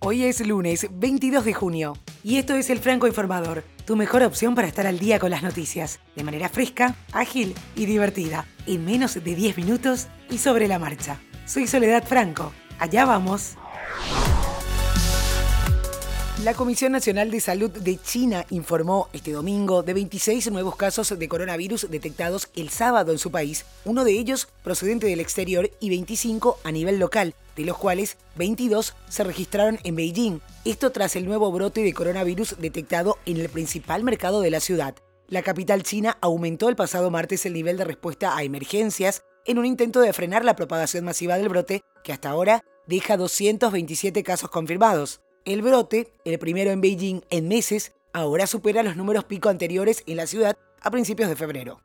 Hoy es lunes 22 de junio y esto es el Franco Informador, tu mejor opción para estar al día con las noticias, de manera fresca, ágil y divertida, en menos de 10 minutos y sobre la marcha. Soy Soledad Franco, allá vamos. La Comisión Nacional de Salud de China informó este domingo de 26 nuevos casos de coronavirus detectados el sábado en su país, uno de ellos procedente del exterior y 25 a nivel local, de los cuales 22 se registraron en Beijing. Esto tras el nuevo brote de coronavirus detectado en el principal mercado de la ciudad. La capital china aumentó el pasado martes el nivel de respuesta a emergencias en un intento de frenar la propagación masiva del brote, que hasta ahora deja 227 casos confirmados. El brote, el primero en Beijing en meses, ahora supera los números pico anteriores en la ciudad a principios de febrero.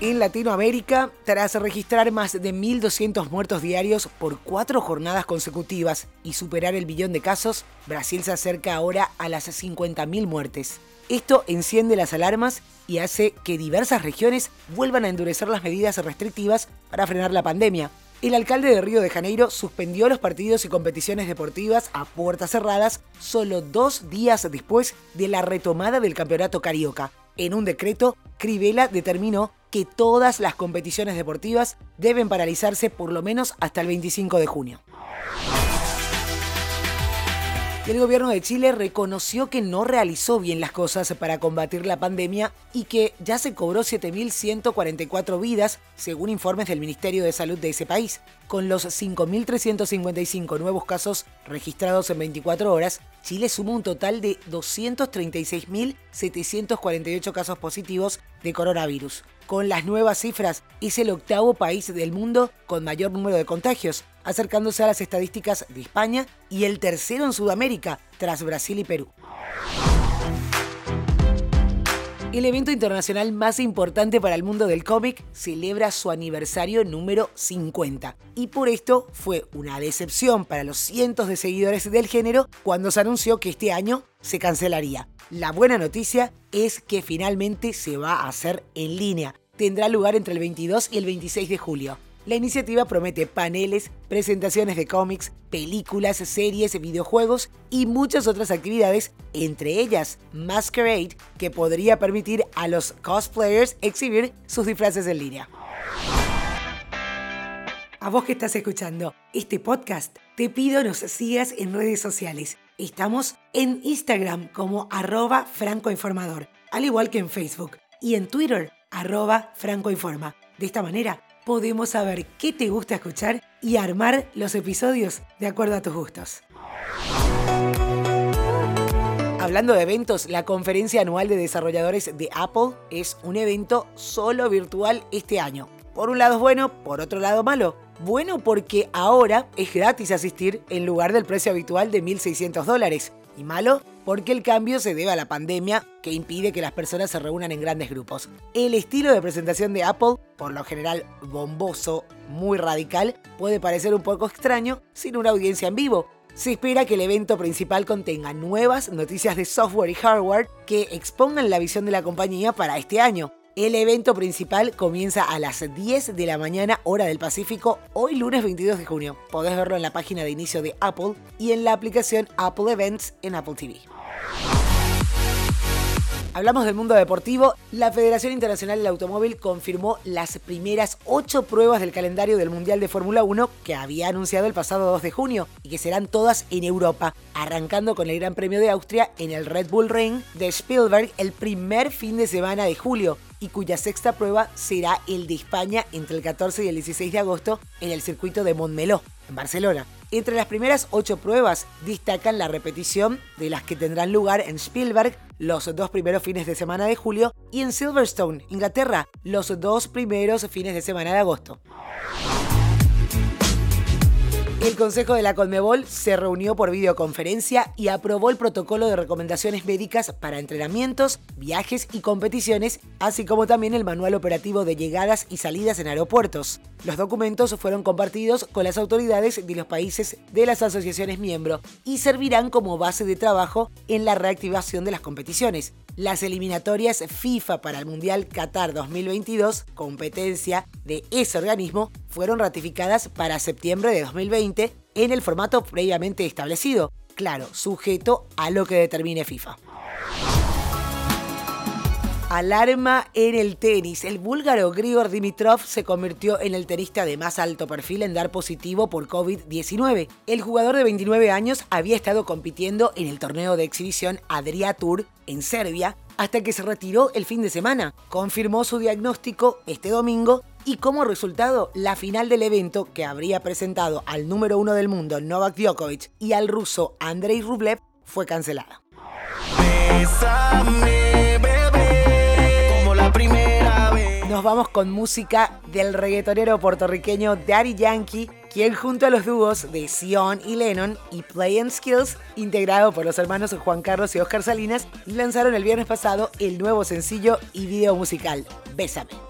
En Latinoamérica, tras registrar más de 1.200 muertos diarios por cuatro jornadas consecutivas y superar el billón de casos, Brasil se acerca ahora a las 50.000 muertes. Esto enciende las alarmas y hace que diversas regiones vuelvan a endurecer las medidas restrictivas para frenar la pandemia, el alcalde de Río de Janeiro suspendió los partidos y competiciones deportivas a puertas cerradas solo dos días después de la retomada del campeonato carioca. En un decreto, Crivella determinó que todas las competiciones deportivas deben paralizarse por lo menos hasta el 25 de junio. El gobierno de Chile reconoció que no realizó bien las cosas para combatir la pandemia y que ya se cobró 7.144 vidas, según informes del Ministerio de Salud de ese país. Con los 5.355 nuevos casos registrados en 24 horas, Chile suma un total de 236.748 casos positivos de coronavirus. Con las nuevas cifras, es el octavo país del mundo con mayor número de contagios, acercándose a las estadísticas de España y el tercero en Sudamérica, tras Brasil y Perú. El evento internacional más importante para el mundo del cómic celebra su aniversario número 50. Y por esto fue una decepción para los cientos de seguidores del género cuando se anunció que este año se cancelaría. La buena noticia es que finalmente se va a hacer en línea. Tendrá lugar entre el 22 y el 26 de julio. La iniciativa promete paneles, presentaciones de cómics, películas, series, videojuegos y muchas otras actividades, entre ellas Masquerade, que podría permitir a los cosplayers exhibir sus disfraces en línea. A vos que estás escuchando este podcast, te pido nos sigas en redes sociales. Estamos en Instagram como arroba francoinformador, al igual que en Facebook, y en Twitter arroba francoinforma. De esta manera podemos saber qué te gusta escuchar y armar los episodios de acuerdo a tus gustos. Hablando de eventos, la conferencia anual de desarrolladores de Apple es un evento solo virtual este año. Por un lado es bueno, por otro lado malo. Bueno porque ahora es gratis asistir en lugar del precio habitual de 1.600 dólares. Y malo porque el cambio se debe a la pandemia que impide que las personas se reúnan en grandes grupos. El estilo de presentación de Apple, por lo general bomboso, muy radical, puede parecer un poco extraño sin una audiencia en vivo. Se espera que el evento principal contenga nuevas noticias de software y hardware que expongan la visión de la compañía para este año. El evento principal comienza a las 10 de la mañana hora del Pacífico, hoy lunes 22 de junio. Podés verlo en la página de inicio de Apple y en la aplicación Apple Events en Apple TV. Hablamos del mundo deportivo. La Federación Internacional del Automóvil confirmó las primeras ocho pruebas del calendario del Mundial de Fórmula 1 que había anunciado el pasado 2 de junio y que serán todas en Europa, arrancando con el Gran Premio de Austria en el Red Bull Ring de Spielberg el primer fin de semana de julio y cuya sexta prueba será el de España entre el 14 y el 16 de agosto en el circuito de Montmeló, en Barcelona. Entre las primeras ocho pruebas destacan la repetición de las que tendrán lugar en Spielberg los dos primeros fines de semana de julio y en Silverstone, Inglaterra, los dos primeros fines de semana de agosto. El Consejo de la Conmebol se reunió por videoconferencia y aprobó el protocolo de recomendaciones médicas para entrenamientos, viajes y competiciones, así como también el manual operativo de llegadas y salidas en aeropuertos. Los documentos fueron compartidos con las autoridades de los países de las asociaciones miembro y servirán como base de trabajo en la reactivación de las competiciones. Las eliminatorias FIFA para el Mundial Qatar 2022, competencia de ese organismo, fueron ratificadas para septiembre de 2020 en el formato previamente establecido, claro, sujeto a lo que determine FIFA. Alarma en el tenis. El búlgaro Grigor Dimitrov se convirtió en el tenista de más alto perfil en dar positivo por COVID-19. El jugador de 29 años había estado compitiendo en el torneo de exhibición Adria Tour en Serbia hasta que se retiró el fin de semana. Confirmó su diagnóstico este domingo y como resultado, la final del evento, que habría presentado al número uno del mundo Novak Djokovic y al ruso Andrei Rublev, fue cancelada. Nos vamos con música del reggaetonero puertorriqueño Daddy Yankee, quien junto a los dúos de Sion y Lennon y Play and Skills, integrado por los hermanos Juan Carlos y Oscar Salinas, lanzaron el viernes pasado el nuevo sencillo y video musical Bésame.